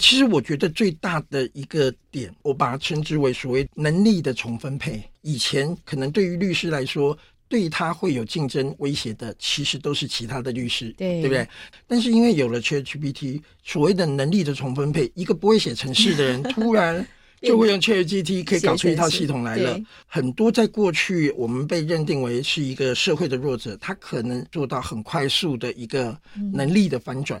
其实我觉得最大的一个点，我把它称之为所谓能力的重分配。以前可能对于律师来说，对他会有竞争威胁的，其实都是其他的律师，对，对不对？但是因为有了 ChatGPT，所谓的能力的重分配，一个不会写程式的人，突然就会用 ChatGPT 可以搞出一套系统来了。很多在过去我们被认定为是一个社会的弱者，他可能做到很快速的一个能力的翻转。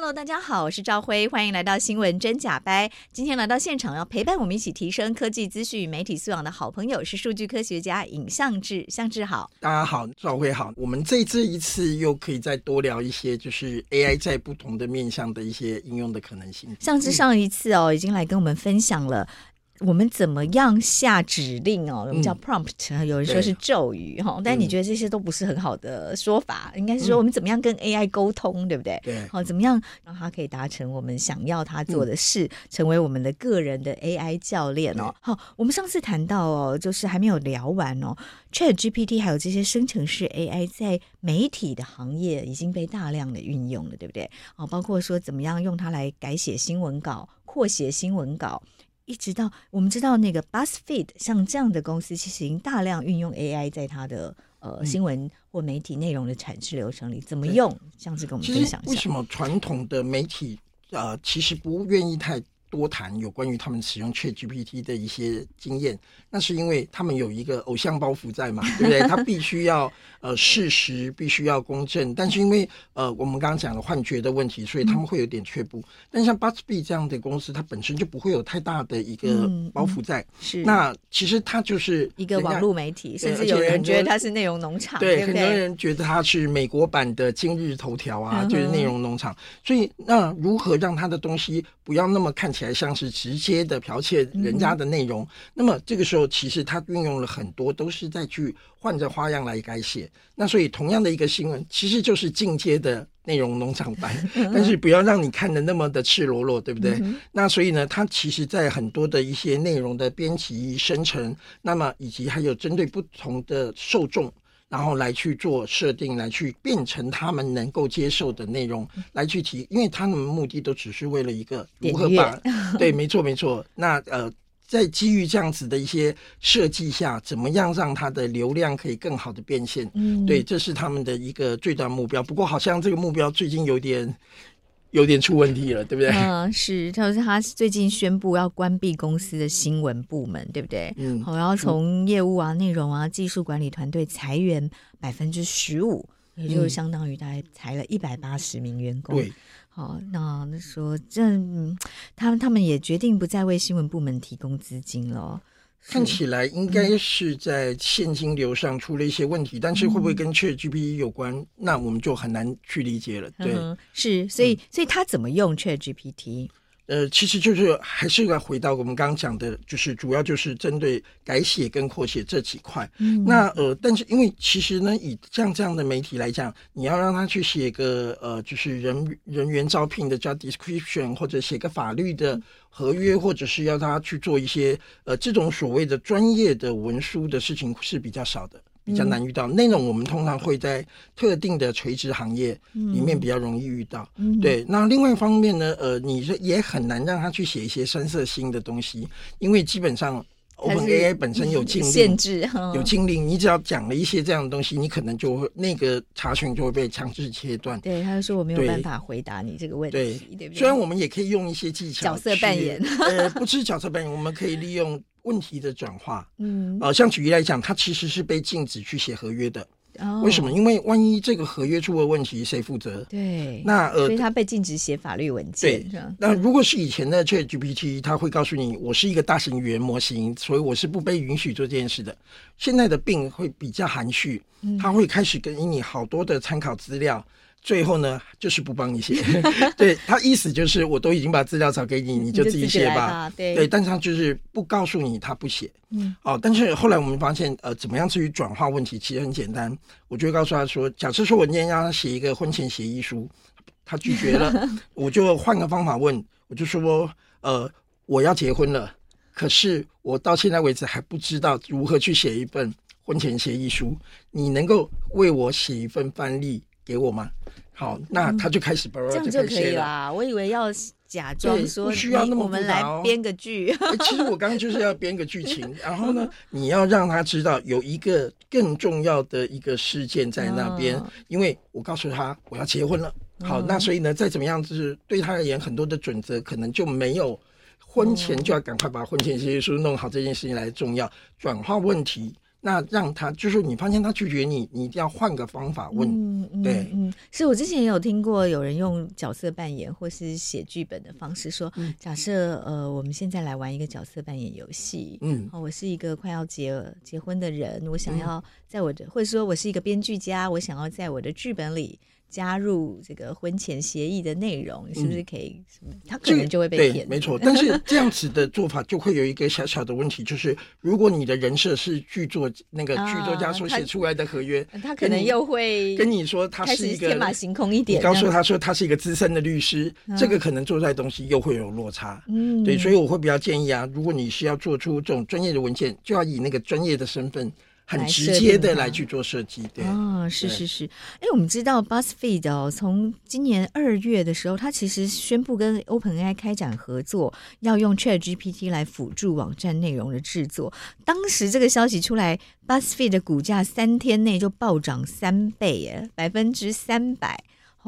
Hello，大家好，我是赵辉，欢迎来到新闻真假掰。今天来到现场要陪伴我们一起提升科技资讯与媒体素养的好朋友是数据科学家尹相志，相志好，大家好，赵辉好。我们这这一次又可以再多聊一些，就是 AI 在不同的面向的一些应用的可能性。相志上一次哦，已经来跟我们分享了。我们怎么样下指令哦？我们叫 prompt，、嗯、有人说是咒语哈，但你觉得这些都不是很好的说法，嗯、应该是说我们怎么样跟 AI 沟通，对不对？对，好，怎么样让它可以达成我们想要它做的事，嗯、成为我们的个人的 AI 教练哦。好，我们上次谈到哦，就是还没有聊完哦，ChatGPT 还有这些生成式 AI 在媒体的行业已经被大量的运用了，对不对？哦，包括说怎么样用它来改写新闻稿、扩写新闻稿。一直到我们知道那个 BuzzFeed 像这样的公司，其实已经大量运用 AI 在它的呃新闻或媒体内容的产制流程里，怎么用？像是跟我们分享一下。为什么传统的媒体呃其实不愿意太多谈有关于他们使用 ChatGPT 的一些经验，那是因为他们有一个偶像包袱在嘛，对不对？他必须要呃事实，必须要公正。但是因为呃我们刚刚讲了幻觉的问题，所以他们会有点却步。嗯、但像 BuzzFeed 这样的公司，它本身就不会有太大的一个包袱在。是。那其实它就是一个网络媒体，甚至有人觉得它是内容农场。对，很多人觉得它是美国版的今日头条啊，嗯、就是内容农场。所以那如何让它的东西不要那么看起来像是直直接的剽窃人家的内容，嗯、那么这个时候其实它运用了很多，都是在去换着花样来改写。那所以同样的一个新闻，其实就是进阶的内容农场版，但是不要让你看的那么的赤裸裸，对不对？嗯、那所以呢，它其实在很多的一些内容的编辑生成，那么以及还有针对不同的受众。然后来去做设定，来去变成他们能够接受的内容，来去提，因为他们目的都只是为了一个如何把，对，没错没错。那呃，在基于这样子的一些设计下，怎么样让它的流量可以更好的变现？嗯，对，这是他们的一个最大目标。不过好像这个目标最近有点。有点出问题了，对不对？嗯，是，他说他最近宣布要关闭公司的新闻部门，对不对？嗯，好，然后从业务啊、内容啊、技术管理团队裁员百分之十五，也就是相当于大概裁了一百八十名员工。对，好，那那说这，他们他们也决定不再为新闻部门提供资金了。看起来应该是在现金流上出了一些问题，嗯、但是会不会跟 ChatGPT 有关？嗯、那我们就很难去理解了。对，嗯、是，所以，嗯、所以他怎么用 ChatGPT？呃，其实就是还是要回到我们刚刚讲的，就是主要就是针对改写跟扩写这几块。嗯，那呃，但是因为其实呢，以像这样的媒体来讲，你要让他去写个呃，就是人人员招聘的 job description，或者写个法律的合约，或者是要他去做一些呃这种所谓的专业的文书的事情是比较少的。比较难遇到那种，我们通常会在特定的垂直行业里面比较容易遇到。嗯、对，那另外一方面呢，呃，你说也很难让他去写一些深色新的东西，因为基本上 OpenAI 本身有禁令限制，有禁令，你只要讲了一些这样的东西，你可能就会那个查询就会被强制切断。对，他就说我没有办法回答你这个问题，对，对不对？虽然我们也可以用一些技巧，角色扮演，呃，不是角色扮演，我们可以利用。问题的转化，嗯，呃，像举例来讲，它其实是被禁止去写合约的。哦，为什么？因为万一这个合约出了问题，谁负责？对，那呃，所以他被禁止写法律文件。对，那如果是以前的 ChatGPT，它会告诉你，我是一个大型语言模型，所以我是不被允许做这件事的。现在的 Bing 会比较含蓄，他会开始给你好多的参考资料。最后呢，就是不帮你写。对，他意思就是，我都已经把资料找给你，你就自己写吧。吧对，对，但是他就是不告诉你他不写。嗯，哦，但是后来我们发现，呃，怎么样至于转化问题，其实很简单。我就会告诉他说，假设说我今天让他写一个婚前协议书，他拒绝了，我就换个方法问，我就说，呃，我要结婚了，可是我到现在为止还不知道如何去写一份婚前协议书，你能够为我写一份范例给我吗？好，那他就开始这样就可以啦。我以为要假装说不需要那么、哦、我们来编个剧。其实我刚刚就是要编个剧情，然后呢，你要让他知道有一个更重要的一个事件在那边，哦、因为我告诉他我要结婚了。好，嗯、那所以呢，再怎么样，就是对他而言，很多的准则可能就没有婚前就要赶快把婚前协议书弄好这件事情来重要，转化问题。那让他就是你发现他拒绝你，你一定要换个方法问。嗯、对，嗯，是我之前也有听过有人用角色扮演或是写剧本的方式说，嗯、假设呃，我们现在来玩一个角色扮演游戏。嗯，我是一个快要结结婚的人，我想要在我的，嗯、或者说我是一个编剧家，我想要在我的剧本里。加入这个婚前协议的内容，是不是可以？嗯、他可能就会被骗。没错，但是 这样子的做法就会有一个小小的问题，就是如果你的人设是剧作那个剧作家所写出来的合约，啊、他，他可能又会跟你说他是一个天马行空一点，你告诉他说他是一个资深的律师，啊、这个可能做出来的东西又会有落差。嗯，对，所以我会比较建议啊，如果你是要做出这种专业的文件，就要以那个专业的身份。很直接的来去做设计，对哦，是是是。哎，我们知道 BuzzFeed 哦，从今年二月的时候，它其实宣布跟 OpenAI 开展合作，要用 ChatGPT 来辅助网站内容的制作。当时这个消息出来，BuzzFeed 的股价三天内就暴涨三倍，耶，百分之三百。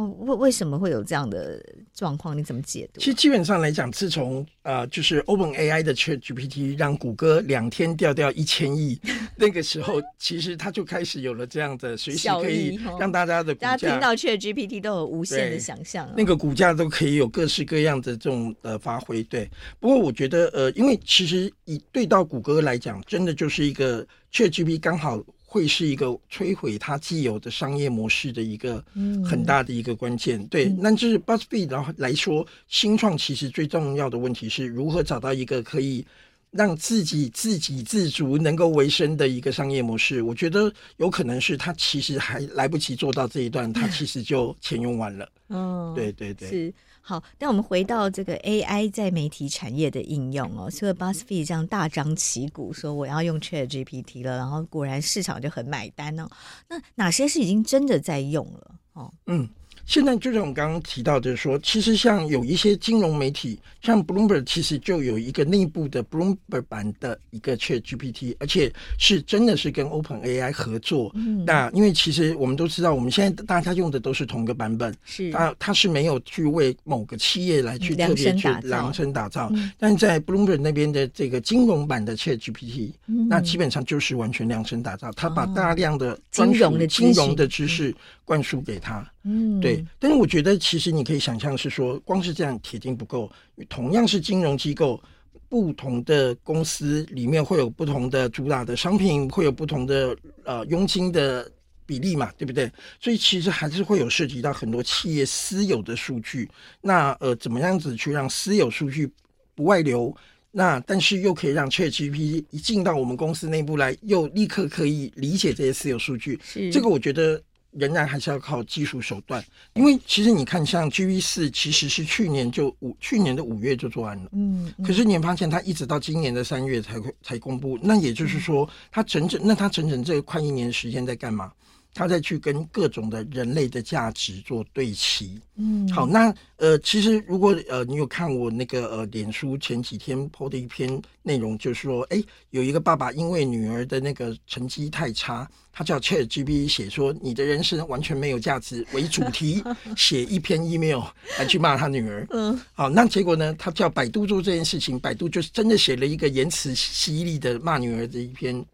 为为什么会有这样的状况？你怎么解读？其实基本上来讲，自从呃，就是 OpenAI 的 ChatGPT 让谷歌两天掉掉一千亿，那个时候其实它就开始有了这样的随时可以让大家的股价，大家听到 ChatGPT 都有无限的想象，哦，那个股价都可以有各式各样的这种呃发挥。对，不过我觉得呃，因为其实以对到谷歌来讲，真的就是一个 ChatGPT 刚好。会是一个摧毁它既有的商业模式的一个很大的一个关键。嗯、对，那就是 BuzzFeed 然后来说，新创其实最重要的问题是如何找到一个可以让自己自给自足、能够维生的一个商业模式。我觉得有可能是他其实还来不及做到这一段，他其实就钱用完了。嗯，对对对，是。好，那我们回到这个 AI 在媒体产业的应用哦，所以 BuzzFeed 这样大张旗鼓说我要用 ChatGPT 了，然后果然市场就很买单哦。那哪些是已经真的在用了？哦，嗯。现在就像我们刚刚提到的说，其实像有一些金融媒体，像 Bloomberg，其实就有一个内部的 Bloomberg 版的一个 ChatGPT，而且是真的是跟 OpenAI 合作。嗯，那因为其实我们都知道，我们现在大家用的都是同一个版本，是。它它是没有去为某个企业来去特别去量身打造。嗯，但在 Bloomberg 那边的这个金融版的 ChatGPT，嗯，那基本上就是完全量身打造，它把大量的金融的金融的知识灌输给他。嗯，对，但是我觉得其实你可以想象是说，光是这样铁定不够。同样是金融机构，不同的公司里面会有不同的主打的商品，会有不同的呃佣金的比例嘛，对不对？所以其实还是会有涉及到很多企业私有的数据。那呃，怎么样子去让私有数据不外流？那但是又可以让 ChatGPT 一进到我们公司内部来，又立刻可以理解这些私有数据。是这个我觉得。仍然还是要靠技术手段，因为其实你看，像 GPT 四其实是去年就五去年的五月就做完了，嗯，可是你发现它一直到今年的三月才会才公布，那也就是说，它整整那它整整这个快一年的时间在干嘛？他再去跟各种的人类的价值做对齐，嗯，好，那呃，其实如果呃你有看我那个呃脸书前几天 po 的一篇内容，就是说，哎，有一个爸爸因为女儿的那个成绩太差，他叫 ChatGPT 写说你的人生完全没有价值为主题 写一篇 email 来去骂他女儿，嗯，好，那结果呢，他叫百度做这件事情，百度就是真的写了一个言辞犀利的骂女儿的一篇。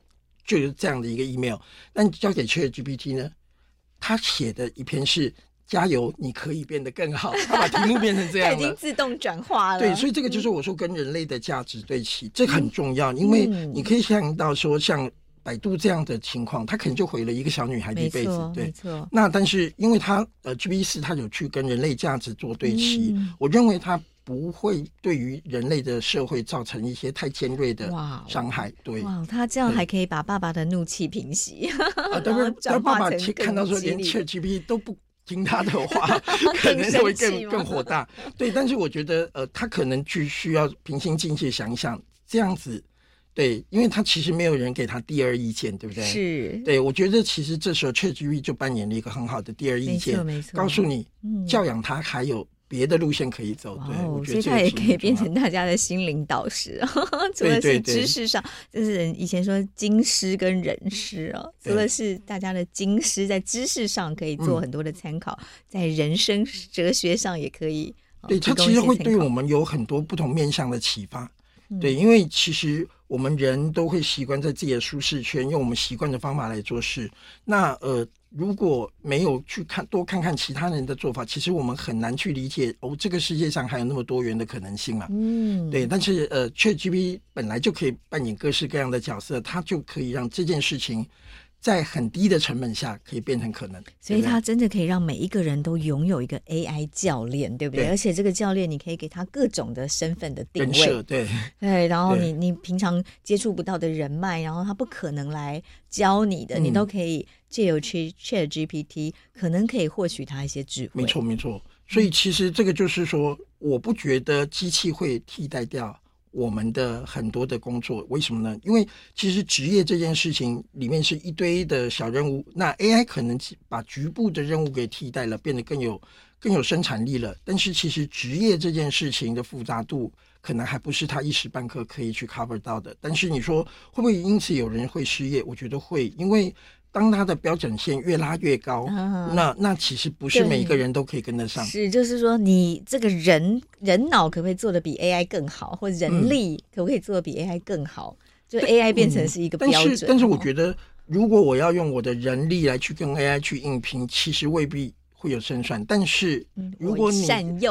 就是这样的一个 email，但交给 ChatGPT 呢，他写的一篇是“加油，你可以变得更好”，他把题目变成这样了，已经自动转化了。对，所以这个就是我说跟人类的价值对齐，嗯、这很重要，因为你可以想到说，像百度这样的情况，他可能就毁了一个小女孩的一辈子。对，没错。那但是因为他呃，GPT 四他有去跟人类价值做对齐，嗯、我认为他不会对于人类的社会造成一些太尖锐的伤害。对，哇，他这样还可以把爸爸的怒气平息。啊，但是当爸爸看到说连 ChatGPT 都不听他的话，可能会更更火大。对，但是我觉得呃，他可能去需要平心静气想一想，这样子。对，因为他其实没有人给他第二意见，对不对？是。对，我觉得其实这时候 ChatGPT 就扮演了一个很好的第二意见，没错，没错。告诉你，嗯、教养他还有别的路线可以走。对，哦、所以他也可以变成大家的心灵导师。除了是知识上，对对对，就是以前说经师跟人师哦，除了是大家的经师，在知识上可以做很多的参考，嗯、在人生哲学上也可以。对，他其实会对我们有很多不同面向的启发。嗯、对，因为其实。我们人都会习惯在自己的舒适圈，用我们习惯的方法来做事。那呃，如果没有去看多看看其他人的做法，其实我们很难去理解哦，这个世界上还有那么多元的可能性嘛。嗯，对。但是呃，ChatGPT 本来就可以扮演各式各样的角色，它就可以让这件事情。在很低的成本下可以变成可能，所以它真的可以让每一个人都拥有一个 AI 教练，对不对？对，而且这个教练你可以给他各种的身份的定位，对 对。然后你你平常接触不到的人脉，然后他不可能来教你的，嗯、你都可以借由去 ChatGPT，可能可以获取他一些智慧。没错没错，所以其实这个就是说，我不觉得机器会替代掉。我们的很多的工作，为什么呢？因为其实职业这件事情里面是一堆的小任务，那 AI 可能把局部的任务给替代了，变得更有更有生产力了。但是其实职业这件事情的复杂度，可能还不是他一时半刻可以去 cover 到的。但是你说会不会因此有人会失业？我觉得会，因为。当它的标准线越拉越高，嗯、那那其实不是每一个人都可以跟得上。是，就是说，你这个人人脑可不可以做的比 AI 更好，或者人力可不可以做的比 AI 更好？嗯、就 AI 变成是一个标准。但是，但是我觉得，如果我要用我的人力来去跟 AI 去硬拼，其实未必。会有胜算，但是如果你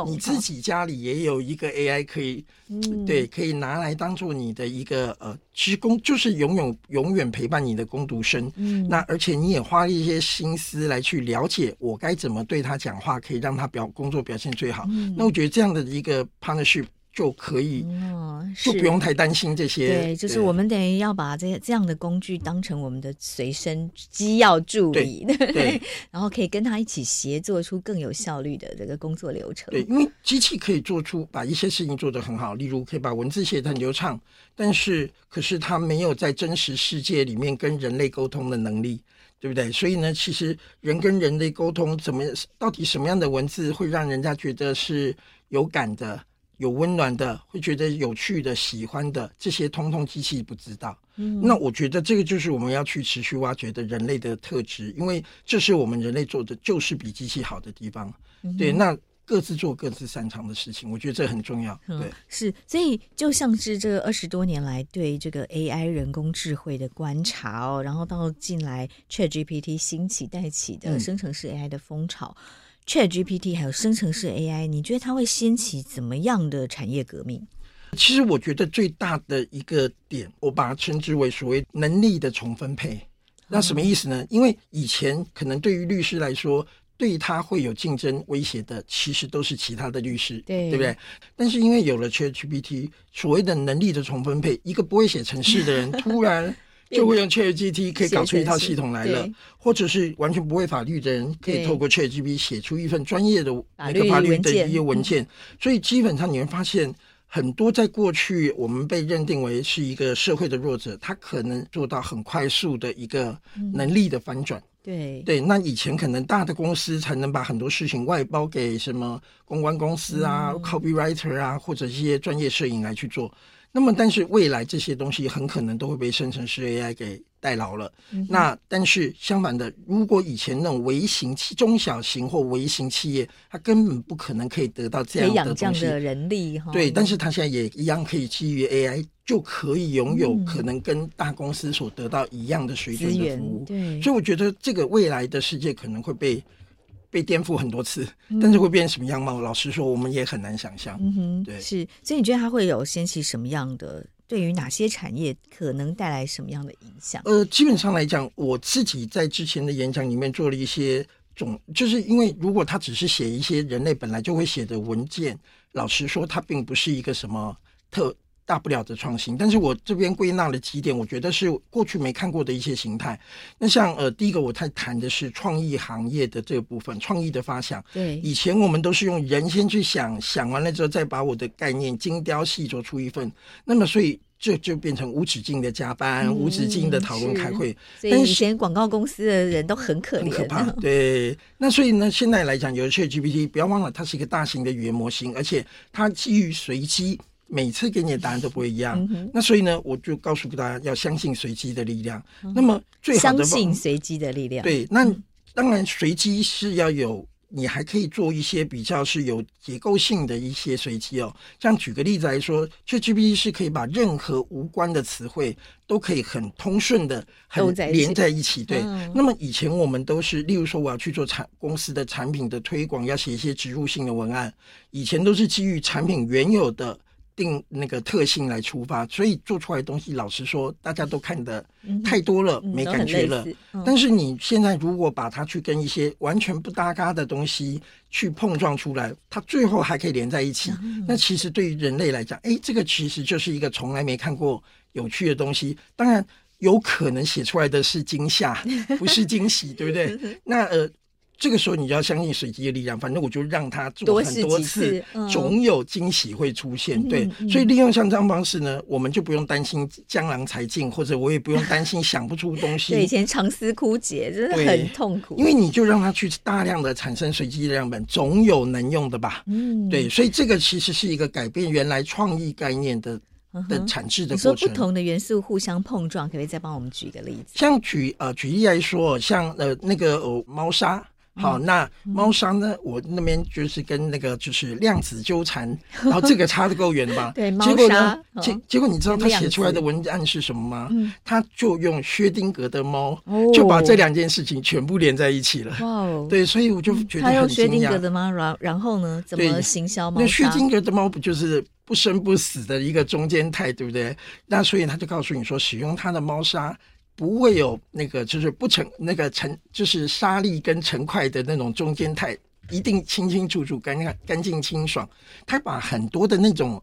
你自己家里也有一个 AI 可以，嗯、对，可以拿来当做你的一个呃职工，就是永远永远陪伴你的工读生。嗯，那而且你也花了一些心思来去了解我该怎么对他讲话，可以让他表工作表现最好。嗯、那我觉得这样的一个 partnership。就可以，哦，就不用太担心这些。对，就是我们等于要把这些这样的工具当成我们的随身机要助理，对，对，然后可以跟他一起协作出更有效率的这个工作流程。对，因为机器可以做出把一些事情做得很好，例如可以把文字写得很流畅，但是可是它没有在真实世界里面跟人类沟通的能力，对不对？所以呢，其实人跟人类沟通怎么，到底什么样的文字会让人家觉得是有感的？有温暖的，会觉得有趣的、喜欢的，这些通通机器不知道。嗯，那我觉得这个就是我们要去持续挖掘的人类的特质，因为这是我们人类做的就是比机器好的地方。嗯、对，那各自做各自擅长的事情，我觉得这很重要。对，嗯、是，所以就像是这二十多年来对这个 AI 人工智慧的观察哦，然后到近来 ChatGPT 兴起带起的生成式 AI 的风潮。嗯 ChatGPT 还有生成式 AI，你觉得它会掀起怎么样的产业革命？其实我觉得最大的一个点，我把它称之为所谓能力的重分配。那什么意思呢？因为以前可能对于律师来说，对他会有竞争威胁的，其实都是其他的律师，对，对不对？但是因为有了 ChatGPT，所谓的能力的重分配，一个不会写程式的人 突然。就会用 ChatGPT 可以搞出一套系统来了，或者是完全不会法律的人，可以透过 ChatGPT 写出一份专业的那个法律的一些文件。所以基本上你会发现，很多在过去我们被认定为是一个社会的弱者，他可能做到很快速的一个能力的反转。对对，那以前可能大的公司才能把很多事情外包给什么公关公司啊、copywriter 啊，或者一些专业摄影来去做。那么，但是未来这些东西很可能都会被生成式 AI 给代劳了。嗯、那但是相反的，如果以前那种微型企、中小型或微型企业，它根本不可能可以得到这样的东西，的人力哈。对，但是它现在也一样可以基于 AI 就可以拥有可能跟大公司所得到一样的水准的服务。对，所以我觉得这个未来的世界可能会被。被颠覆很多次，但是会变成什么样貌？嗯、老实说，我们也很难想象。嗯哼，对，是，所以你觉得它会有掀起什么样的对于哪些产业可能带来什么样的影响？呃，基本上来讲，我自己在之前的演讲里面做了一些总，就是因为如果他只是写一些人类本来就会写的文件，老实说，它并不是一个什么特。大不了的创新，但是我这边归纳了几点，我觉得是过去没看过的一些形态。那像呃，第一个我太谈的是创意行业的这个部分，创意的发想。对，以前我们都是用人先去想，想完了之后再把我的概念精雕细琢出一份。那么所以这就变成无止境的加班，嗯、无止境的讨论开会。所以以前广告公司的人都很可怜，很可怕。对，那所以呢，现在来讲，有 ChatGPT，不要忘了，它是一个大型的语言模型，而且它基于随机。每次给你的答案都不会一样，嗯、那所以呢，我就告诉大家要相信随机的力量。嗯、那么最好的相信随机的力量，对，那当然随机是要有，你还可以做一些比较是有结构性的一些随机哦。像举个例子来说，ChatGPT 是可以把任何无关的词汇都可以很通顺的很连在一起。对，嗯、那么以前我们都是，例如说我要去做产公司的产品的推广，要写一些植入性的文案，以前都是基于产品原有的。定那个特性来出发，所以做出来的东西，老实说，大家都看得太多了，嗯、没感觉了。嗯、但是你现在如果把它去跟一些完全不搭嘎的东西去碰撞出来，它最后还可以连在一起。嗯、那其实对于人类来讲，哎，这个其实就是一个从来没看过有趣的东西。当然，有可能写出来的是惊吓，不是惊喜，对不对？那呃。这个时候你就要相信随机的力量，反正我就让他做很多次，嗯、总有惊喜会出现。嗯、对，所以利用像这样方式呢，我们就不用担心江郎才尽，或者我也不用担心想不出东西。对，以前长思枯竭，真的很痛苦。因为你就让他去大量的产生随机的样本，总有能用的吧？嗯，对，所以这个其实是一个改变原来创意概念的的产制的过程。你说不同的元素互相碰撞，可不可以再帮我们举一个例子？像举呃举例来说，像呃那个呃猫砂。好，那猫砂呢？嗯、我那边就是跟那个就是量子纠缠，然后这个差的够远吧？对，结果呢？结、哦、结果你知道他写出来的文案是什么吗？嗯、他就用薛定谔的猫，哦、就把这两件事情全部连在一起了。哇哦！对，所以我就觉得。他用薛丁格的猫，然然后呢？怎么行销猫？那薛定谔的猫不就是不生不死的一个中间态，对不对？那所以他就告诉你说，使用他的猫砂。不会有那个，就是不成那个成，就是沙粒跟成块的那种中间态，一定清清楚楚、干干干净清爽。他把很多的那种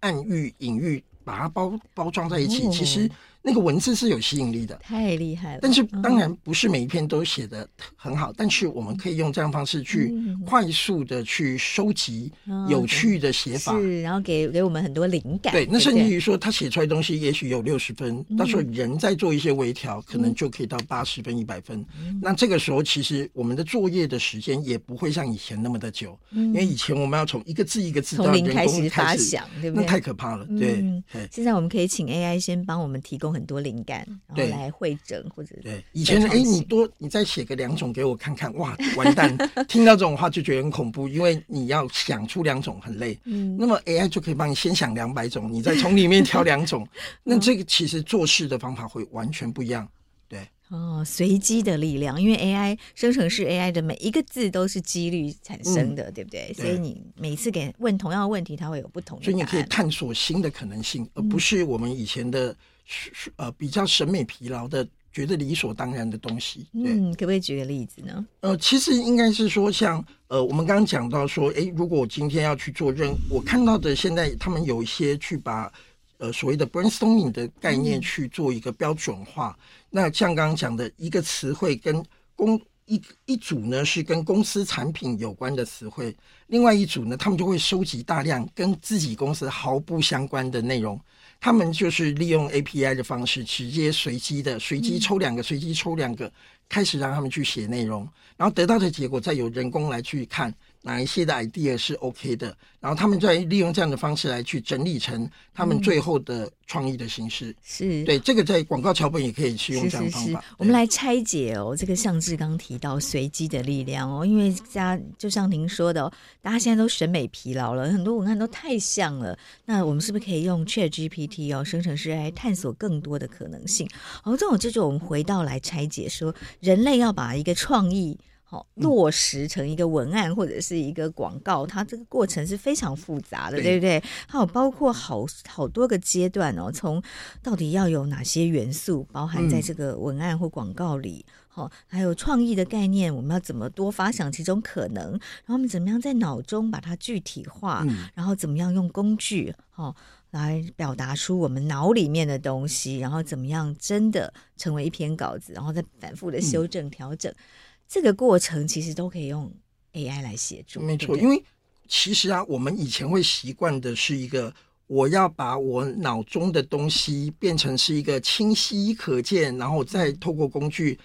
暗喻、隐喻，把它包包装在一起，其实。那个文字是有吸引力的，太厉害了。但是当然不是每一篇都写的很好，嗯、但是我们可以用这样方式去快速的去收集有趣的写法，嗯、是，然后给给我们很多灵感。对，那甚至于说他写出来的东西也许有六十分，嗯、到时候人再做一些微调，可能就可以到八十分、一百分。嗯、那这个时候其实我们的作业的时间也不会像以前那么的久，嗯、因为以前我们要从一个字一个字从零开始发想，对不对？那太可怕了。对。现在我们可以请 AI 先帮我们提供很多灵感，然后来会诊或者对以前哎，你多你再写个两种给我看看，哇，完蛋！听到这种话就觉得很恐怖，因为你要想出两种很累。嗯，那么 AI 就可以帮你先想两百种，你再从里面挑两种。那这个其实做事的方法会完全不一样。对哦，随机的力量，因为 AI 生成式 AI 的每一个字都是几率产生的，嗯、对不对？对，所以你每次给问同样的问题，它会有不同的。所以你可以探索新的可能性，而不是我们以前的。是呃，比较审美疲劳的，觉得理所当然的东西。嗯，可不可以举个例子呢？呃，其实应该是说像，像呃，我们刚刚讲到说，诶，如果我今天要去做任，我看到的现在他们有一些去把呃所谓的 brainstorming 的概念去做一个标准化。嗯、那像刚刚讲的一个词汇跟公一一组呢是跟公司产品有关的词汇，另外一组呢，他们就会收集大量跟自己公司毫不相关的内容。他们就是利用 API 的方式，直接随机的随机抽两个，随机抽两个，开始让他们去写内容，然后得到的结果再由人工来去看。哪一些的 idea 是 OK 的，然后他们再利用这样的方式来去整理成他们最后的创意的形式。嗯、是对这个在广告桥本也可以去用这样的方法。是是是我们来拆解哦，这个像志刚刚提到随机的力量哦，因为家就像您说的，大家现在都审美疲劳了，很多文案都太像了。那我们是不是可以用 ChatGPT 哦，生成式来探索更多的可能性？哦，这种这就我们回到来拆解说，人类要把一个创意。好落实成一个文案或者是一个广告，它这个过程是非常复杂的，对，对不对？还有包括好好多个阶段哦，从到底要有哪些元素包含在这个文案或广告里，好、嗯，还有创意的概念，我们要怎么多发想其中可能，然后我们怎么样在脑中把它具体化，嗯、然后怎么样用工具，好。来表达出我们脑里面的东西，然后怎么样真的成为一篇稿子，然后再反复的修正调整，嗯、这个过程其实都可以用 AI 来协助。没错，对对，因为其实啊，我们以前会习惯的是一个，我要把我脑中的东西变成是一个清晰可见，然后再透过工具。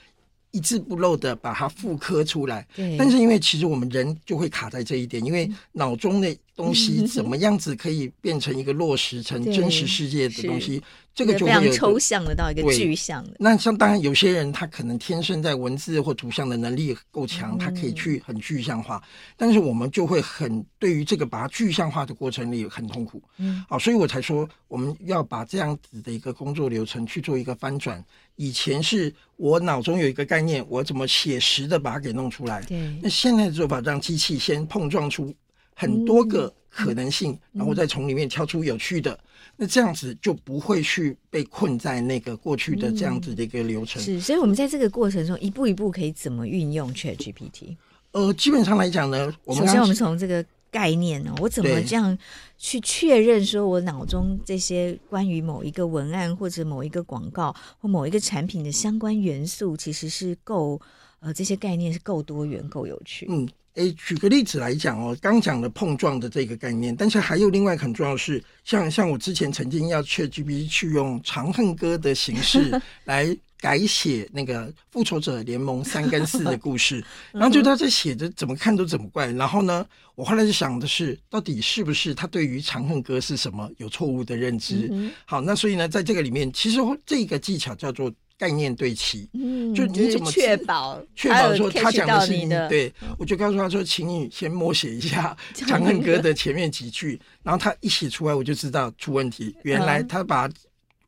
一字不漏的把它复刻出来，对。但是因为其实我们人就会卡在这一点，因为脑中的东西怎么样子可以变成一个落实成真实世界的东西。这个就会有非常抽象的到一个具象的。那像当然有些人他可能天生在文字或图像的能力够强，他可以去很具象化。嗯、但是我们就会很对于这个把它具象化的过程里很痛苦。嗯，好，所以我才说我们要把这样子的一个工作流程去做一个翻转。以前是我脑中有一个概念，我怎么写实的把它给弄出来。对，那现在的做法让机器先碰撞出很多个可能性，嗯、然后再从里面挑出有趣的。嗯那这样子就不会去被困在那个过去的这样子的一个流程。嗯、是，所以我们在这个过程中一步一步可以怎么运用 ChatGPT？呃，基本上来讲呢，我们首先我们从这个概念呢，我怎么这样去确认说我脑中这些关于某一个文案或者某一个广告或某一个产品的相关元素，其实是够呃这些概念是够多元、够有趣。嗯。诶，举个例子来讲哦，刚讲的碰撞的这个概念，但是还有另外很重要的是，像像我之前曾经要 ChatGPT 去用《长恨歌》的形式 来改写那个《复仇者联盟三跟四》的故事，然后就他在写着怎么看都怎么怪。然后呢，我后来就想的是，到底是不是他对于《长恨歌》是什么有错误的认知？好，那所以呢，在这个里面，其实这个技巧叫做。概念对齐，嗯，就你怎么确保确保说他讲的是你的？对，我就告诉他说，请你先默写一下 《长恨歌》的前面几句，然后他一写出来，我就知道出问题。原来他把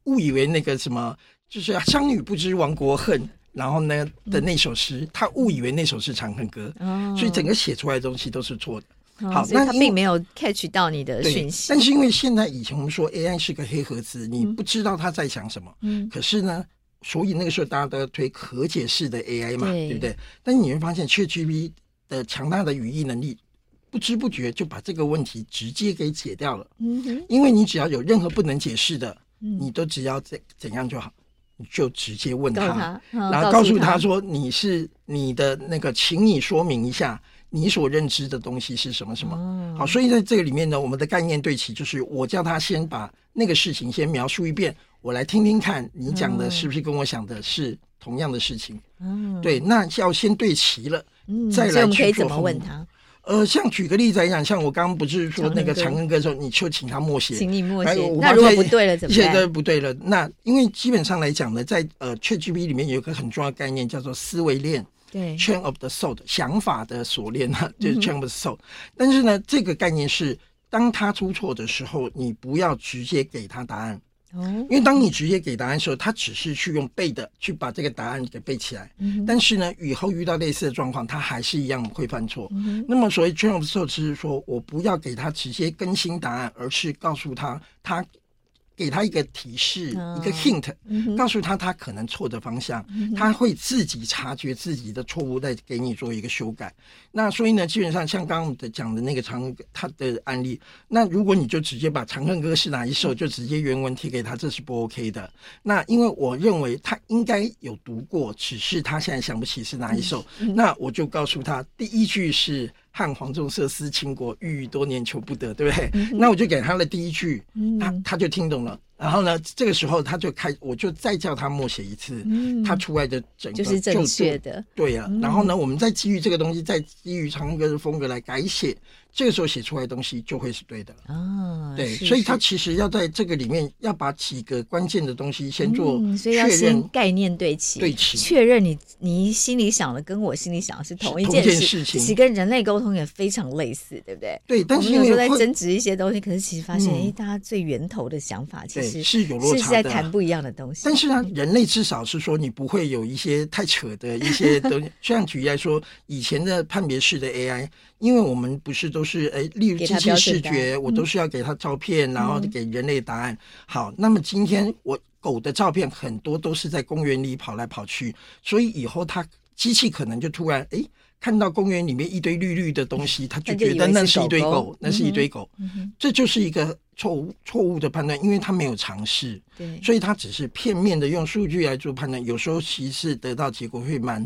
误以为那个什么，就是“商女不知亡国恨”，然后呢的那首诗，他误以为那首是《长恨歌》，所以整个写出来的东西都是错的。好，那他并没有 catch 到你的讯息。但是因为现在以前我们说 AI 是个黑盒子，你不知道他在想什么。嗯，可是呢。所以那个时候大家都要推可解释的 AI 嘛，对，对不对？但是你会发现，ChatGPT 的强大的语义能力，不知不觉就把这个问题直接给解掉了。嗯哼，因为你只要有任何不能解释的，嗯、你都只要怎怎样就好，你就直接问他，他然后告诉他说你是你的那个，请你说明一下你所认知的东西是什么什么。哦、好，所以在这个里面呢，我们的概念对齐就是我叫他先把那个事情先描述一遍。我来听听看，你讲的是不是跟我想的是同样的事情？嗯，对，那要先对齐了，嗯，再来去做。怎么问他？呃，像举个例子来讲，像我刚刚不是说那个长恨歌的时候，你就请他默写，请你默写。那如果不对了怎么办？现在不对了，那因为基本上来讲呢，在呃 ChatGPT 里面有一个很重要的概念叫做思维链，对，Chain of the Thought，想法的锁链啊，就是 Chain of the Thought。但是呢，这个概念是当他出错的时候，你不要直接给他答案。因为当你直接给答案的时候，他只是去用背的去把这个答案给背起来。嗯、但是呢，以后遇到类似的状况，他还是一样会犯错。嗯、那么，所谓 train of thought 是说，我不要给他直接更新答案，而是告诉他他。给他一个提示，哦、一个 hint，、嗯、告诉他他可能错的方向，嗯、他会自己察觉自己的错误，再给你做一个修改。那所以呢，基本上像刚刚的讲的那个长他的案例，那如果你就直接把《长恨歌》是哪一首，嗯、就直接原文贴给他，这是不 OK 的。那因为我认为他应该有读过，只是他现在想不起是哪一首，嗯、那我就告诉他，第一句是。汉皇重色思倾国，郁郁多年求不得，对不对？嗯、那我就给他的第一句，嗯、他他就听懂了。然后呢，这个时候他就开，我就再叫他默写一次，嗯、他出来的整个就是正确的，对呀、啊。嗯、然后呢，我们再基于这个东西，再基于长恨歌的风格来改写，这个时候写出来的东西就会是对的了。哦，对，是所以他其实要在这个里面要把几个关键的东西先做嗯，所以要确先认，概念对齐，对齐确认你你心里想的跟我心里想的是同一件事，一件事情其实跟人类沟通也非常类似，对不对？对，但是我们有时候在争执一些东西，可是其实发现，嗯哎、大家最源头的想法其实是有落是在差的谈不一样的东西。但是呢，人类至少是说你不会有一些太扯的一些东西。像举例来说，以前的判别式的 AI，因为我们不是都是哎，例如机器视觉，我都是要给它照片，然后给人类答案。好，那么今天我狗的照片很多都是在公园里跑来跑去，所以以后它机器可能就突然哎。看到公园里面一堆绿绿的东西，他就觉得那是一堆狗，那是一堆狗，这就是一个错误错误的判断，因为他没有尝试。对，所以他只是片面的用数据来做判断，有时候其实得到结果会蛮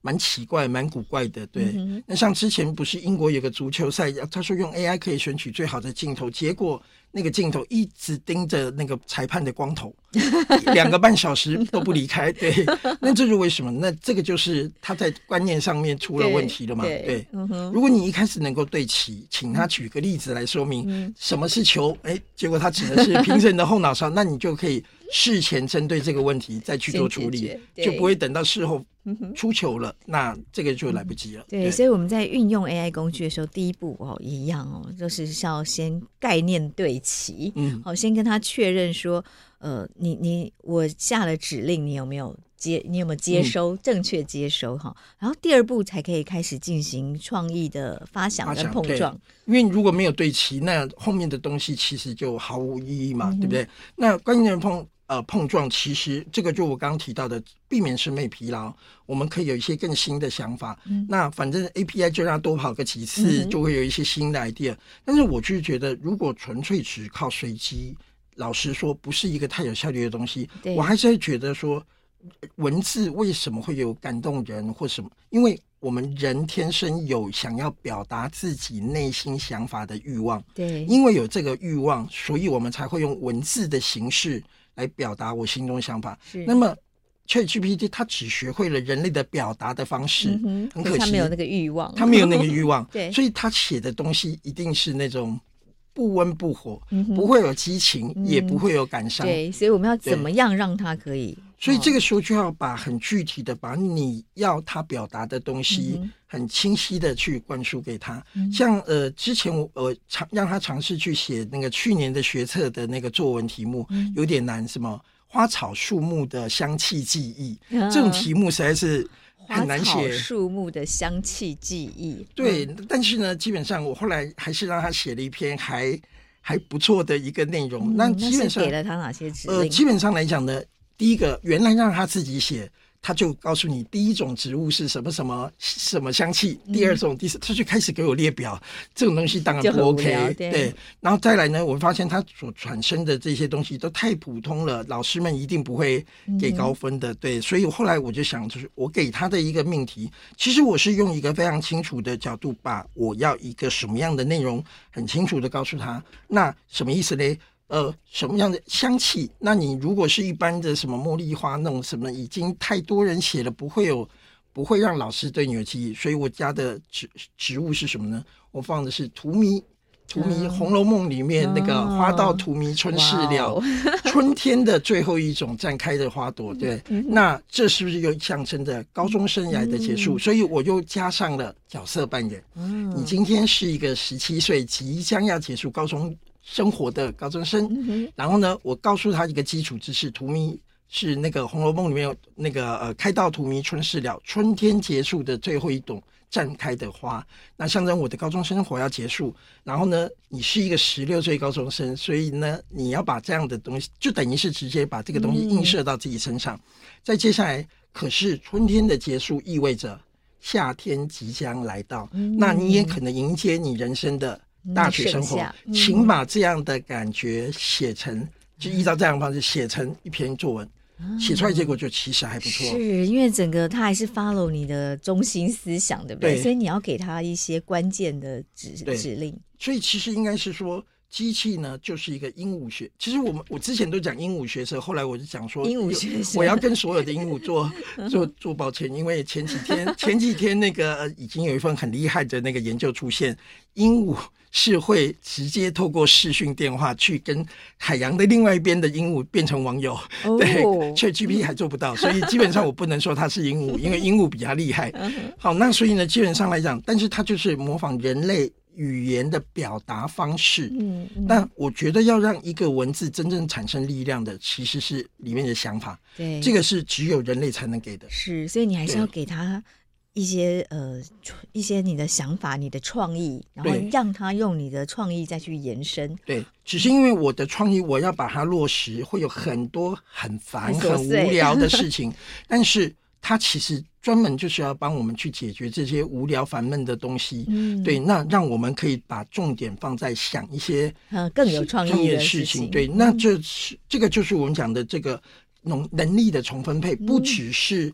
蛮奇怪、蛮古怪的。对，嗯那像之前不是英国有个足球赛，他说用 AI 可以选取最好的镜头，结果那个镜头一直盯着那个裁判的光头，两个半小时都不离开。对，那这是为什么？那这个就是他在观念上面出了问题了嘛？对对，嗯如果你一开始能够对齐，请他举个例子来说明嗯什么是球，哎，结果他指的是评审的后脑勺，那你就可以事前针对这个问题再去做处理就不会等到事后出球了，那这个就来不及了。对，所以我们在运用 AI 工具的时候，第一步哦一样哦，就是要先概念对齐，嗯好，先跟他确认说，呃，你你我下了指令，你有没有接？你有没有接收？嗯正确接收哈？然后第二步才可以开始进行创意的发想跟碰撞。因为如果没有对齐，那后面的东西其实就毫无意义嘛，嗯对不对？那关键的碰呃碰撞，其实这个就我刚刚提到的，避免审美疲劳，我们可以有一些更新的想法。嗯那反正 API 就让它多跑个几次，嗯就会有一些新的 idea。但是我就是觉得，如果纯粹只靠随机，老实说，不是一个太有效率的东西对。我还是会觉得说，文字为什么会有感动人或什么？因为我们人天生有想要表达自己内心想法的欲望，对，因为有这个欲望，所以我们才会用文字的形式来表达我心中的想法。那么 ChatGPT 它只学会了人类的表达的方式，嗯很可惜，它没有那个欲望，它没有那个欲望，对。所以它写的东西一定是那种不温不火，嗯不会有激情，嗯。也不会有感伤。对，所以我们要怎么样让他可以？所以这个个时候就要把很具体的，把你要他表达的东西很清晰的去灌输给他。嗯。像呃，之前我我尝让他尝试去写那个去年的学测的那个作文题目，嗯。有点难，什么花草树木的香气记忆，嗯这种题目实在是很难写。树木的香气记忆，对，嗯但是呢，基本上我后来还是让他写了一篇还还不错的一个内容。那嗯基本上是给了他哪些指呃，基本上来讲呢，第一个原来让他自己写，他就告诉你第一种植物是什么什么什么香气，第二种、第四，他就开始给我列表，这种东西当然不 OK，聊对。然后再来呢，我发现他所产生的这些东西都太普通了，老师们一定不会给高分的，对，所以后来我就想，就是我给他的一个命题，其实我是用一个非常清楚的角度，把我要一个什么样的内容很清楚的告诉他，那什么意思嘞？呃，什么样的香气？那你如果是一般的什么茉莉花那种什么，已经太多人写了，不会有，不会让老师对你有记忆。所以我家的植植物是什么呢？我放的是荼蘼，荼蘼，《红楼梦》里面那个“花到荼蘼春事了”，哦春天的最后一种绽开的花朵。对，那这是不是又象征着高中生涯的结束？所以我又加上了角色扮演。嗯你今天是一个十七岁即将要结束高中生活的高中生，嗯然后呢，我告诉他一个基础知识：荼蘼是那个《红楼梦》里面有那个呃“开到荼蘼春事了”，春天结束的最后一朵绽开的花，那象征我的高中生活要结束。然后呢，你是一个十六岁高中生，所以呢，你要把这样的东西，就等于是直接把这个东西映射到自己身上。再接下来，可是春天的结束意味着夏天即将来到，那你也可能迎接你人生的大学生活请把这样的感觉写成，就依照这样的方式写成一篇作文，写出来结果就其实还不错。是因为整个他还是 follow 你的中心思想，对不对？对所以你要给他一些关键的指指令。所以其实应该是说，机器呢就是一个鹦鹉学。其实我们我之前都讲鹦鹉学舌，后来我就讲说鹦鹉学舌，我要跟所有的鹦鹉做 做做抱歉，因为前几天 前几天那个已经有一份很厉害的那个研究出现，鹦鹉是会直接透过视讯电话去跟海洋的另外一边的鹦鹉变成网友。哦、对，ChatGPT 还做不到，所以基本上我不能说它是鹦鹉，因为鹦鹉比较厉害。好，那所以呢，基本上来讲，但是它就是模仿人类语言的表达方式。嗯，嗯，但我觉得要让一个文字真正产生力量的，其实是里面的想法。对，这个是只有人类才能给的。是，所以你还是要给他。一些呃，一些你的想法、你的创意，然后让他用你的创意再去延伸。对，只是因为我的创意，我要把它落实，会有很多很烦、很无聊的事情。但是，他其实专门就是要帮我们去解决这些无聊、烦闷的东西。嗯，对，那让我们可以把重点放在想一些呃更有创意的事情。对，那这是这个就是我们讲的这个。能能力的重分配，不只是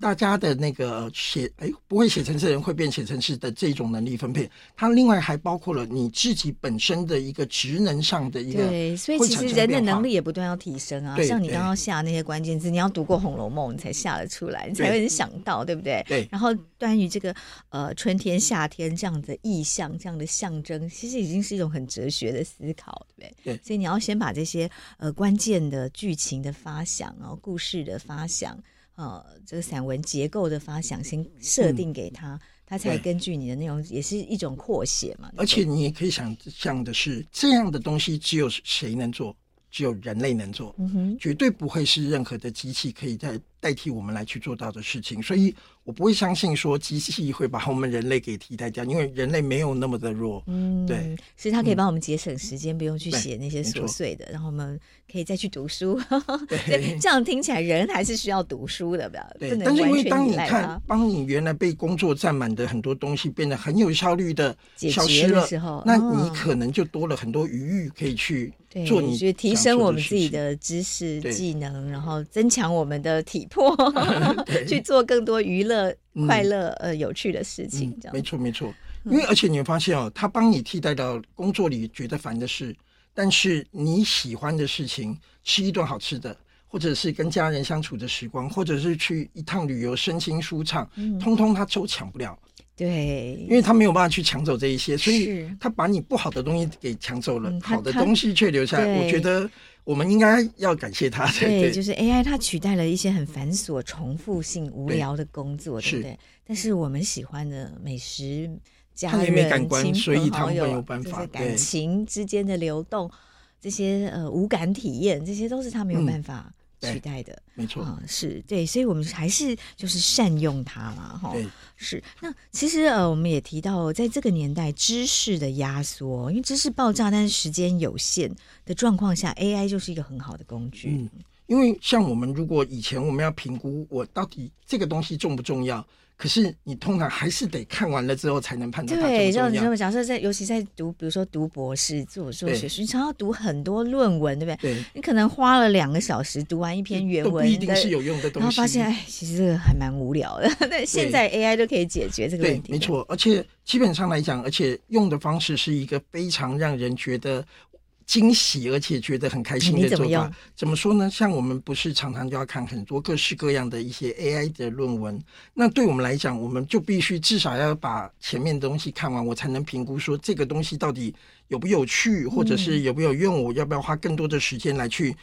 大家的那个写，哎、嗯，不会写程式的人会变写程式的这种能力分配，它另外还包括了你自己本身的一个职能上的一个。对，所以其实人的能力也不断要提升啊。像你刚刚下那些关键字，你要读过《红楼梦》，你才下得出来，你才会想到，对不对？对。然后关于这个呃春天、夏天这样的意象、这样的象征，其实已经是一种很哲学的思考，对不对？对。所以你要先把这些呃关键的剧情的发想。然后故事的发想，呃，这个散文结构的发想，先设定给他，嗯、他才根据你的内容，也是一种扩写嘛。而且你也可以想象的是，这样的东西只有谁能做？只有人类能做，嗯，绝对不会是任何的机器可以在。代替我们来去做到的事情，所以我不会相信说机器会把我们人类给替代掉，因为人类没有那么的弱。嗯，对，所以它可以帮我们节省时间，嗯、不用去写那些琐碎的，然后我们可以再去读书。对，这样听起来人还是需要读书的，不要。对，但是因为当你看，帮你原来被工作占满的很多东西变得很有效率的消失了时候，那你可能就多了很多余裕可以去做你，你提升我们自己的知识技能，然后增强我们的体魄。去做更多娱乐、快乐、呃有趣的事情，这样、没错没错。因为而且你会发现哦，他帮你替代到工作里觉得烦的事，但是你喜欢的事情，吃一顿好吃的，或者是跟家人相处的时光，或者是去一趟旅游，身心舒畅，嗯、通通他都抢不了。对，因为他没有办法去抢走这一些，所以他把你不好的东西给抢走了，好的东西却留下来。我觉得。我们应该要感谢他。对，对，就是 AI，它取代了一些很繁琐、重复性、无聊的工作，对，对不对？但是我们喜欢的美食、家人、亲朋好友，这些感情之间的流动，这些呃无感体验，这些都是他没有办法。取代的，没错啊、嗯，是对，所以我们还是就是善用它嘛，哈。对，是。那其实呃，我们也提到，在这个年代，知识的压缩，因为知识爆炸，但是时间有限的状况下，AI 就是一个很好的工具。嗯，因为像我们如果以前我们要评估我到底这个东西重不重要。可是你通常还是得看完了之后才能判断。对，就你这么假设在，尤其在读，比如说读博士、做做学术，你常要读很多论文，对不对？对。你可能花了两个小时读完一篇原文，不一定是有用的东西。然后发现，哎，其实这个还蛮无聊的。但现在 AI 都可以解决这个问题。没错，而且基本上来讲，而且用的方式是一个非常让人觉得。惊喜，而且觉得很开心的做法。怎么，怎么说呢？像我们不是常常就要看很多各式各样的一些 AI 的论文，那对我们来讲，我们就必须至少要把前面的东西看完，我才能评估说这个东西到底有不有趣，或者是有没有用，我要不要花更多的时间来去。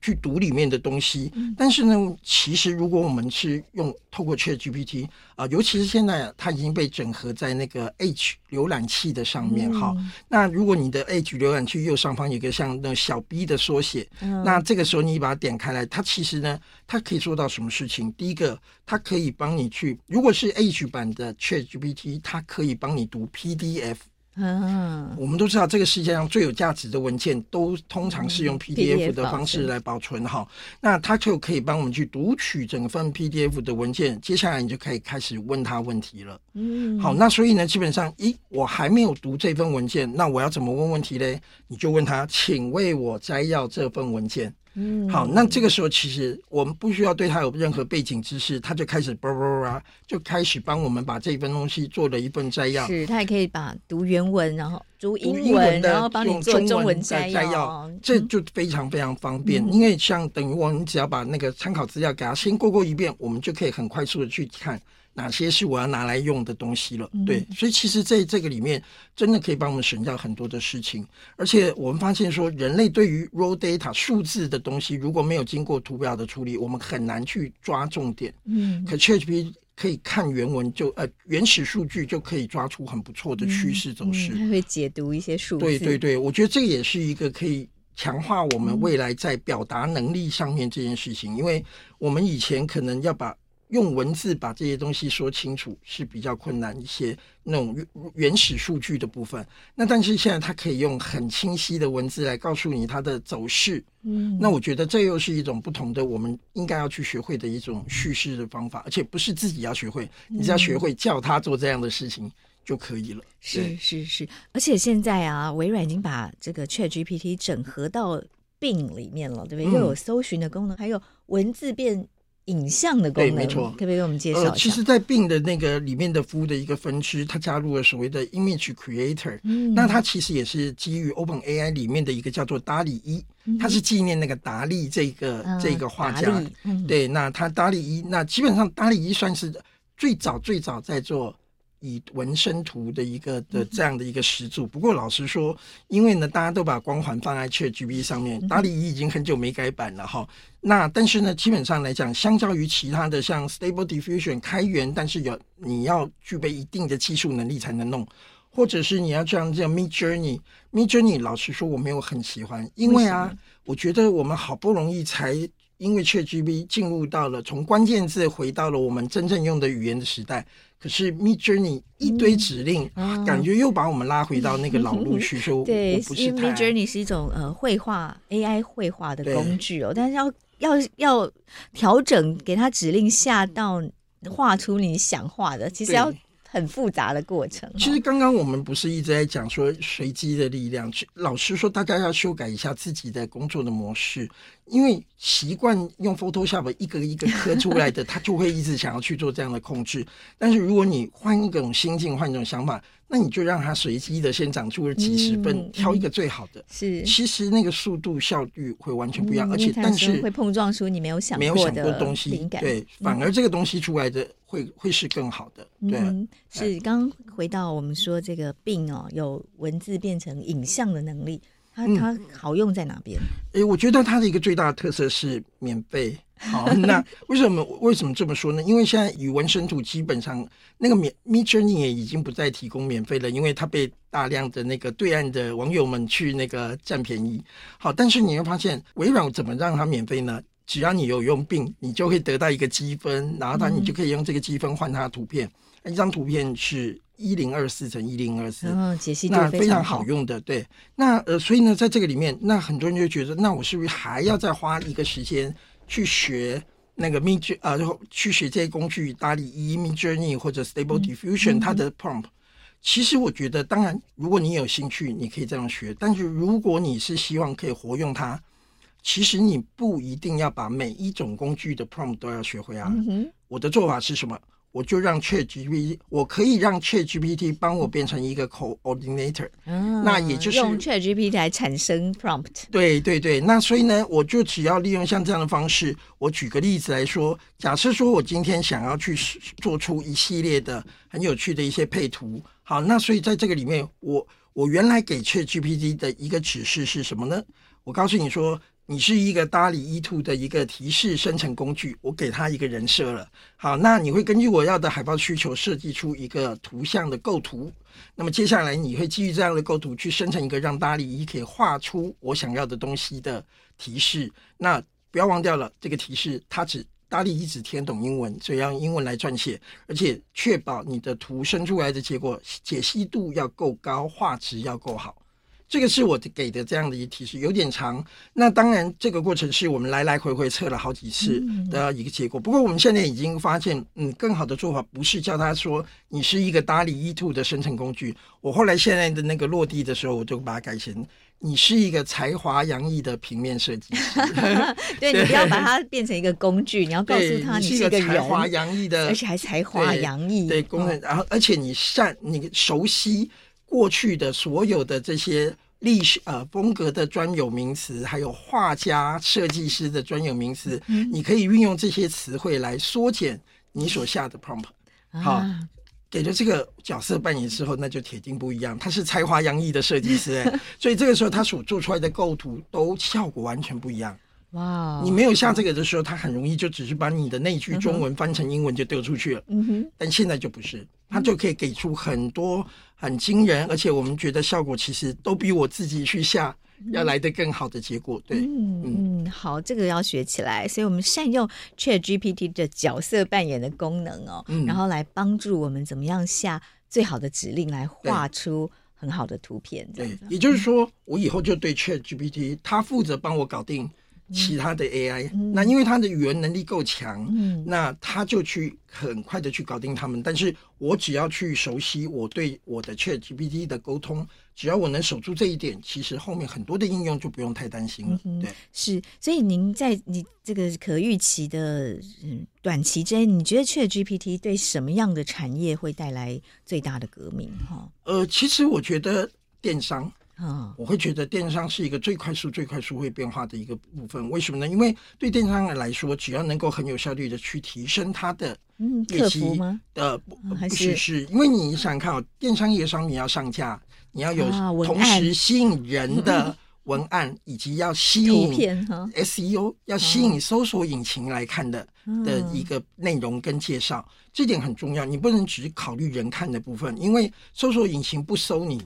去读里面的东西，但是呢，其实如果我们是用透过 ChatGPT 啊、呃，尤其是现在它已经被整合在那个 Edge 浏览器的上面哈、嗯。那如果你的 Edge 浏览器右上方有一个像那小 B 的缩写、嗯，那这个时候你把它点开来，它其实呢，它可以做到什么事情？第一个，它可以帮你去，如果是 Edge 版的 ChatGPT，它可以帮你读 PDF。嗯，我们都知道这个世界上最有价值的文件都通常是用 PDF 的方式来保存哈、嗯。那它就可以帮我们去读取整份 PDF 的文件。接下来你就可以开始问他问题了。嗯，好，那所以呢，基本上，咦，我还没有读这份文件，那我要怎么问问题嘞？你就问他，请为我摘要这份文件。嗯，好，那这个时候其实我们不需要对他有任何背景知识，他就开始叭叭叭，就开始帮我们把这一份东西做了一份摘要。是，他也可以把读原文，然后读英文，然后帮你做中文摘要，要这就非常非常方便。嗯、因为像等于我们只要把那个参考资料给他先过过一遍，我们就可以很快速的去看。哪些是我要拿来用的东西了？对，所以其实在这个里面，真的可以帮我们省掉很多的事情。而且我们发现说，人类对于 raw data 数字的东西，如果没有经过图表的处理，我们很难去抓重点。嗯，可 ChatGPT 可以看原文就呃原始数据就可以抓出很不错的趋势走势。它会解读一些数字。对对对，我觉得这也是一个可以强化我们未来在表达能力上面这件事情，因为我们以前可能要把用文字把这些东西说清楚是比较困难一些，那种原始数据的部分。那但是现在它可以用很清晰的文字来告诉你它的走势。嗯，那我觉得这又是一种不同的，我们应该要去学会的一种叙事的方法，而且不是自己要学会，你只要学会叫他做这样的事情就可以了。是是是，而且现在啊，微软已经把这个 ChatGPT 整合到 Bing 里面了，对不对？又有搜寻的功能，还有文字变。影像的功能，对，没错，可不可以给我们介绍一下？呃，其实，在 Bing 的那个里面的服务的一个分支，它加入了所谓的 Image Creator。嗯，那它其实也是基于 Open AI 里面的一个叫做达利一，它是纪念那个达利这个、嗯、这个画家。嗯、对，那他达利一，那基本上达利一算是最早最早在做。以纹身图的一个的这样的一个始祖，不过老实说，因为呢，大家都把光环放在 ChatGPT 上面，达里已经很久没改版了哈。那但是呢，基本上来讲，相较于其他的像 Stable Diffusion 开源，但是有你要具备一定的技术能力才能弄，或者是你要这样这样 Midjourney，Midjourney 老实说我没有很喜欢，因为啊，我觉得我们好不容易才因为 ChatGPT 进入到了从关键字回到了我们真正用的语言的时代。可是 Midjourney 一堆指令，嗯、感觉又把我们拉回到那个老路去。说、嗯、对，因为 Midjourney 是一种呃绘画 AI 绘画的工具哦，但是要要要调整，给它指令下到画出你想画的，其实要很复杂的过程。其实刚刚我们不是一直在讲说随机的力量？老师说，大家要修改一下自己的工作的模式。因为习惯用 Photoshop 一个一个刻出来的，他就会一直想要去做这样的控制。但是如果你换一种心境，换一种想法，那你就让它随机的先长出了几十份，嗯、挑一个最好的。是，其实那个速度效率会完全不一样，嗯、而且但是会碰撞出你没有想过没有想过东西，对，反而这个东西出来的会、嗯、会是更好的。对，嗯、是刚回到我们说这个 Bing 哦，有文字变成影像的能力。它它好用在哪边？诶、嗯欸，我觉得它的一个最大的特色是免费。好，那为什么为什么这么说呢？因为现在语文生图基本上那个免 Midjourney 也已经不再提供免费了，因为它被大量的那个对岸的网友们去那个占便宜。好，但是你会发现微软怎么让它免费呢？只要你有用 Bing，你就会得到一个积分，然后它你就可以用这个积分换它的图片。一张图片是。一零二四乘一零二四，嗯，解析度那非常好用的，对。那呃，所以呢，在这个里面，那很多人就觉得，那我是不是还要再花一个时间去学那个 Mid 啊，然后去学这些工具，搭理一、Midjourney 或者 Stable Diffusion、嗯、它的 prompt？其实我觉得，当然，如果你有兴趣，你可以这样学。但是如果你是希望可以活用它，其实你不一定要把每一种工具的 prompt 都要学会啊。嗯、我的做法是什么？我就让 ChatGPT，我可以让 ChatGPT 帮我变成一个 coordinator，嗯，那也就是用 ChatGPT 来产生 prompt。对对对，那所以呢，我就只要利用像这样的方式。我举个例子来说，假设说我今天想要去做出一系列的很有趣的一些配图，好，那所以在这个里面，我我原来给 ChatGPT 的一个指示是什么呢？我告诉你说。你是一个 DALL-E 2的一个提示生成工具，我给他一个人设了。好，那你会根据我要的海报需求设计出一个图像的构图。那么接下来你会基于这样的构图去生成一个让 DALL-E 可以画出我想要的东西的提示。那不要忘掉了，这个提示它只 DALL-E 只听懂英文，所以要用英文来撰写，而且确保你的图生出来的结果解析度要够高，画质要够好。这个是我给的这样的一个提示，有点长。那当然，这个过程是我们来来回回测了好几次的一个结果。不过我们现在已经发现，嗯，更好的做法不是叫他说你是一个搭理 E two 的生成工具。我后来现在的那个落地的时候，我就把它改成你是一个才华洋溢的平面设计师。对，你不要把它变成一个工具，你要告诉他你是一个才华洋溢的，而且还才华洋溢。对，工人，然后而且你善，你熟悉过去的所有的这些历史呃风格的专有名词，还有画家、设计师的专有名词，嗯、你可以运用这些词汇来缩减你所下的 prompt。好。啊给了这个角色扮演之后，那就铁定不一样。他是才华洋溢的设计师，哎，所以这个时候他所做出来的构图都效果完全不一样。哇！你没有下这个的时候，他很容易就只是把你的那句中文翻成英文就丢出去了。嗯哼。但现在就不是，他就可以给出很多很惊人，而且我们觉得效果其实都比我自己去下。要来的更好的结果，对，嗯嗯，好，这个要学起来，所以我们善用 ChatGPT 的角色扮演的功能哦，嗯、然后来帮助我们怎么样下最好的指令来画出很好的图片，对，也就是说，我以后就对 ChatGPT，他负责帮我搞定。其他的 AI，、嗯、那因为它的语言能力够强，嗯、那他就去很快的去搞定他们。但是我只要去熟悉我对我的 ChatGPT 的沟通，只要我能守住这一点，其实后面很多的应用就不用太担心了。嗯、对，是。所以您在你这个可预期的短期之内，你觉得 ChatGPT 对什么样的产业会带来最大的革命？哈，呃，其实我觉得电商。嗯，我会觉得电商是一个最快速、最快速会变化的一个部分。为什么呢？因为对电商来说，只要能够很有效率的去提升它的业绩的，不不是是，因为你想想看哦，电商业商品要上架，你要有同时吸引人的 文案，以及要吸引 SEO，要吸引搜索引擎来看的的一个内容跟介绍，这点很重要。你不能只考虑人看的部分，因为搜索引擎不搜你。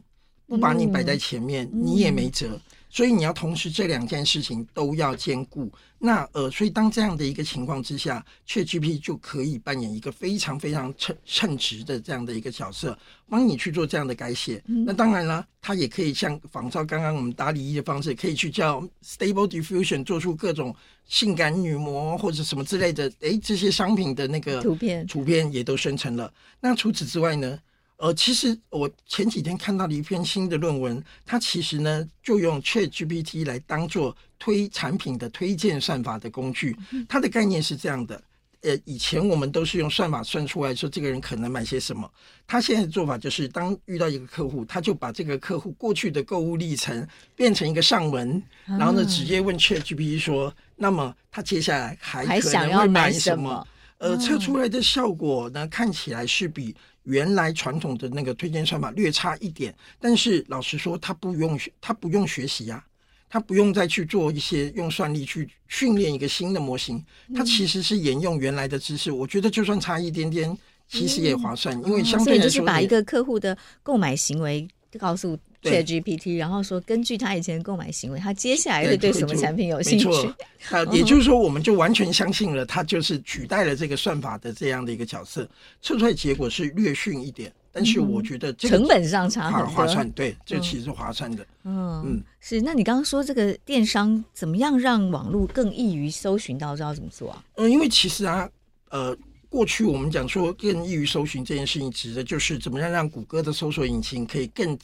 不把你摆在前面，嗯、你也没辙。嗯、所以你要同时这两件事情都要兼顾。那呃，所以当这样的一个情况之下，ChatGPT 就可以扮演一个非常非常称称职的这样的一个角色，帮你去做这样的改写。嗯、那当然了，它也可以像仿照刚刚我们打理一的方式，可以去叫 Stable Diffusion 做出各种性感女模或者什么之类的，诶，这些商品的那个图片图片也都生成了。那除此之外呢？呃，其实我前几天看到了一篇新的论文，它其实呢就用 ChatGPT 来当做推产品的推荐算法的工具。它的概念是这样的，呃，以前我们都是用算法算出来说这个人可能买些什么，他现在的做法就是当遇到一个客户，他就把这个客户过去的购物历程变成一个上文，然后呢直接问 ChatGPT 说，那么他接下来还可能会买什么？呃，测出来的效果呢，看起来是比。原来传统的那个推荐算法略差一点，但是老实说，他不用学，他不用学习呀、啊，他不用再去做一些用算力去训练一个新的模型，他其实是沿用原来的知识。我觉得就算差一点点，其实也划算，因为相对来说，就是把一个客户的购买行为告诉。ChatGPT，然后说根据他以前的购买行为，他接下来会对什么产品有兴趣？没错，呃，也就是说，我们就完全相信了，他就是取代了这个算法的这样的一个角色，测出来结果是略逊一点，但是我觉得这个成本上差很多，划算，对，这其实是划算的。嗯嗯，是。那你刚刚说这个电商怎么样让网络更易于搜寻到，知道怎么做啊？嗯，因为其实啊，呃。过去我们讲说更易于搜寻这件事情，指的就是怎么样让谷歌的搜索引擎可以更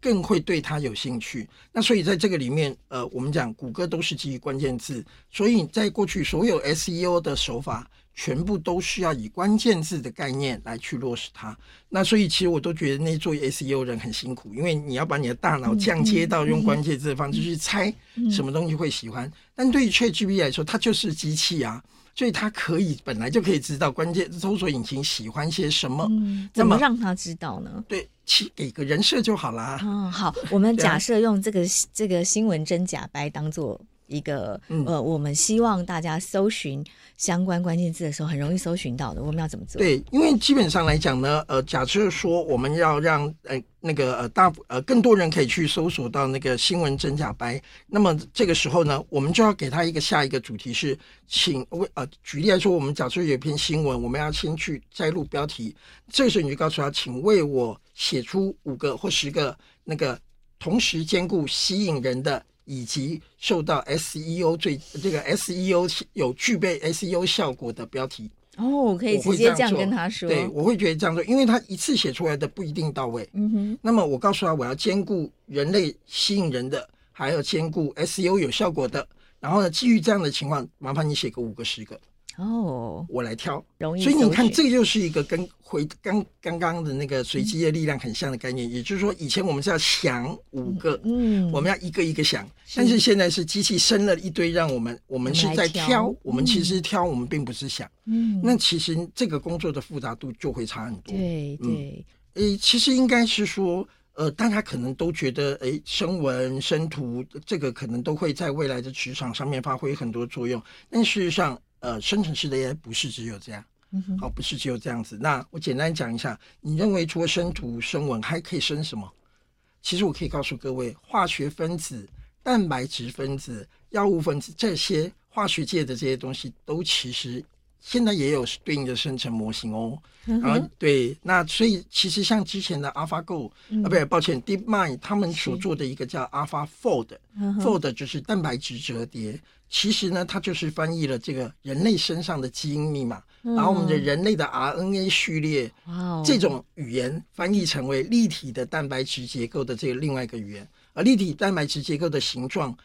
更会对它有兴趣。那所以在这个里面，呃，我们讲谷歌都是基于关键字，所以在过去所有 SEO 的手法，全部都是要以关键字的概念来去落实它。那所以其实我都觉得那做 SEO 人很辛苦，因为你要把你的大脑降阶到用关键字的方式去猜什么东西会喜欢。但对于 ChatGPT 来说，它就是机器啊。所以他可以本来就可以知道关键搜索引擎喜欢些什么，嗯、怎么让他知道呢？对，去给个人设就好啦。嗯，好，我们假设用这个这个新闻真假掰当做。一个嗯呃，我们希望大家搜寻相关关键字的时候，很容易搜寻到的。我们要怎么做？对，因为基本上来讲呢，呃，假设说我们要让呃那个呃大呃更多人可以去搜索到那个新闻真假白，那么这个时候呢，我们就要给他一个下一个主题是，请为呃举例来说，我们假设有一篇新闻，我们要先去摘录标题，这个时候你就告诉他，请为我写出五个或十个那个同时兼顾吸引人的。以及受到 SEO 最这个 SEO 有具备 SEO 效果的标题哦，可以直接这样跟他说。对，我会觉得这样做，因为他一次写出来的不一定到位。嗯哼。那么我告诉他，我要兼顾人类吸引人的，还有兼顾 SEO 有效果的。然后呢，基于这样的情况，麻烦你写个五个十个。哦，我来挑，容易。所以你看，这个就是一个跟回刚刚刚的那个随机的力量很像的概念。嗯、也就是说，以前我们是要想五个，嗯，我们要一个一个想，是。但是现在是机器生了一堆，让我们我们是在挑，挑。我们其实挑，我们并不是想，嗯，那其实这个工作的复杂度就会差很多。对对，诶、嗯，其实应该是说，呃，大家可能都觉得，哎，声纹、声图这个可能都会在未来的职场上面发挥很多作用，但事实上。呃，生成式的 AI 不是只有这样，好，不是只有这样子。那我简单讲一下，你认为除了生图、生文，还可以生什么？其实我可以告诉各位，化学分子、蛋白质分子、药物分子这些化学界的这些东西，都其实现在也有对应的生成模型哦。嗯、哼啊，对，那所以其实像之前的 AlphaGo、嗯、啊，不对，抱歉，DeepMind 他们所做的一个叫 AlphaFold，Fold、嗯、就是蛋白质折叠。其实呢，它就是翻译了这个人类身上的基因密码，嗯、然后我们的人类的 RNA 序列，哦、这种语言翻译成为立体的蛋白质结构的这个另外一个语言。而立体蛋白质结构的形状，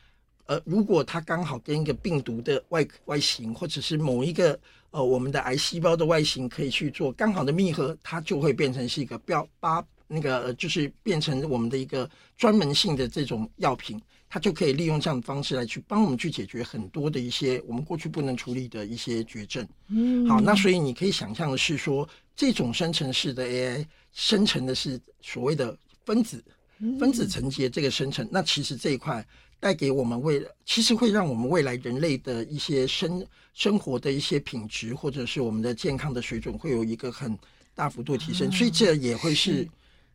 呃，如果它刚好跟一个病毒的外外形，或者是某一个呃我们的癌细胞的外形可以去做刚好的密合，它就会变成是一个标八那个、呃、就是变成我们的一个专门性的这种药品。它就可以利用这样的方式来去帮我们去解决很多的一些我们过去不能处理的一些绝症。嗯，好，那所以你可以想象的是说，这种生成式的 AI 生成的是所谓的分子，分子层级的这个生成。那其实这一块带给我们未来，其实会让我们未来人类的一些生生活的一些品质，或者是我们的健康的水准，会有一个很大幅度提升。所以这也会是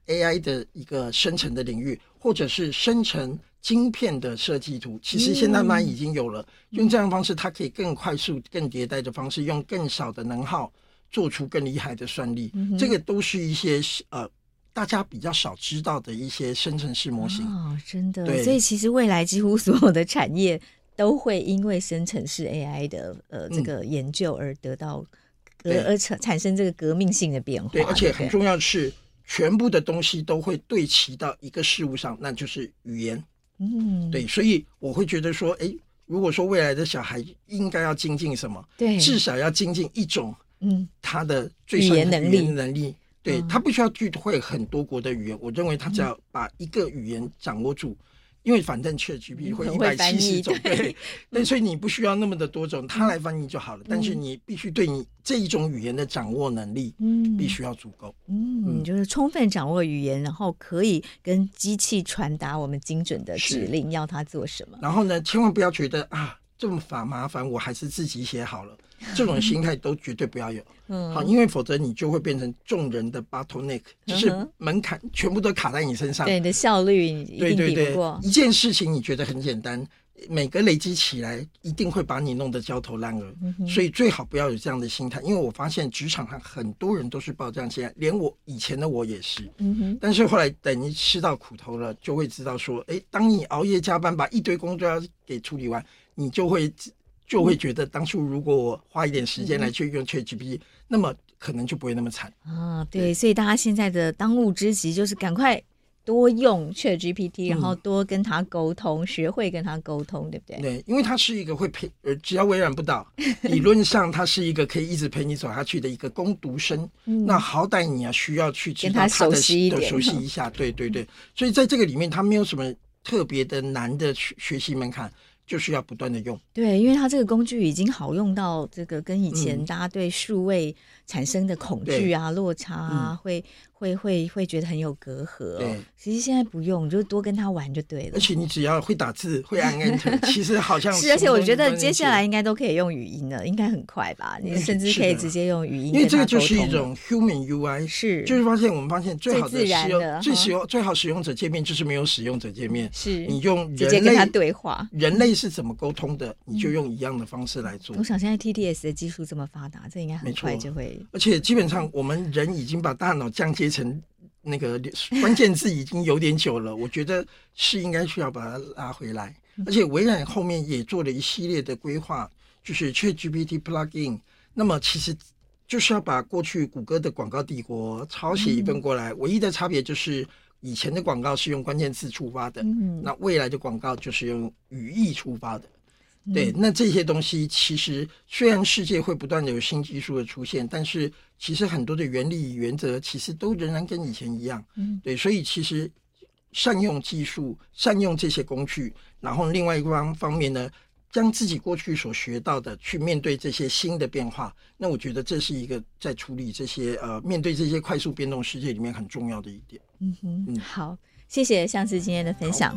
AI 的一个生成的领域，或者是生成。晶片的设计图，其实现在慢慢已经有了。嗯、用这样的方式，它可以更快速、更迭代的方式，用更少的能耗做出更厉害的算力。嗯、这个都是一些呃大家比较少知道的一些生成式模型。哦，真的。所以其实未来几乎所有的产业都会因为生成式 AI 的呃这个研究而得到革、嗯、而产产生这个革命性的变化。对，而且很重要的是，全部的东西都会对齐到一个事物上，那就是语言。嗯，对，所以我会觉得说，哎，如果说未来的小孩应该要精进什么？对，至少要精进一种，嗯，他的最语言能力能力，对，他不需要去会很多国的语言，我认为他只要把一个语言掌握住。因为反正 ChatGPT 会一百七十种，对，那 所以你不需要那么的多种，它来翻译就好了。但是你必须对你这一种语言的掌握能力，嗯，必须要足够，嗯，就是充分掌握语言，然后可以跟机器传达我们精准的指令，要它做什么。然后呢，千万不要觉得啊这么烦麻烦，我还是自己写好了。这种心态都绝对不要有，嗯，好，因为否则你就会变成众人的 bottleneck，就是门槛全部都卡在你身上，对你的效率一定比不过。一件事情你觉得很简单，每个累积起来一定会把你弄得焦头烂额，所以最好不要有这样的心态。因为我发现职场上很多人都是抱这样心态，连我以前的我也是，嗯哼。但是后来等你吃到苦头了，就会知道说，哎，当你熬夜加班把一堆工作要给处理完，你就会。就会觉得当初如果我花一点时间来去用 ChatGPT，、嗯、那么可能就不会那么惨啊。对，对所以大家现在的当务之急就是赶快多用 ChatGPT，、嗯、然后多跟他沟通，学会跟他沟通，对不对？对，因为它是一个会陪呃，只要微软不倒，理论上它是一个可以一直陪你走下去的一个攻读生。嗯、那好歹你要需要去知道他的熟悉一点，熟悉一下。对对对，所以在这个里面，它没有什么特别的难的学学习门槛。就是要不断的用，对，因为它这个工具已经好用到这个跟以前大家对数位产生的恐惧啊、落差啊，会会会会觉得很有隔阂。对，其实现在不用，你就多跟他玩就对了。而且你只要会打字，会按 Enter，其实好像是。而且我觉得接下来应该都可以用语音了，应该很快吧？你甚至可以直接用语音，因为这个就是一种 Human UI，是，就是发现我们发现最好的使用、最使用、最好使用者界面就是没有使用者界面，是你用直接跟他对话，人类。是怎么沟通的？你就用一样的方式来做。我想现在 TTS 的技术这么发达，这应该很快就会。而且基本上我们人已经把大脑降阶成那个关键字已经有点久了，我觉得是应该需要把它拉回来。而且微软后面也做了一系列的规划，就是 ChatGPT Plugin。那么其实就是要把过去谷歌的广告帝国抄袭一份过来，唯一的差别就是。以前的广告是用关键字出发的，嗯，那未来的广告就是用语义出发的。对，嗯、那这些东西其实虽然世界会不断的有新技术的出现，但是其实很多的原理原则其实都仍然跟以前一样。嗯，对，所以其实善用技术，善用这些工具，然后另外一方方面呢，将自己过去所学到的去面对这些新的变化，那我觉得这是一个在处理这些呃面对这些快速变动世界里面很重要的一点。嗯哼，嗯，好，谢谢相思今天的分享。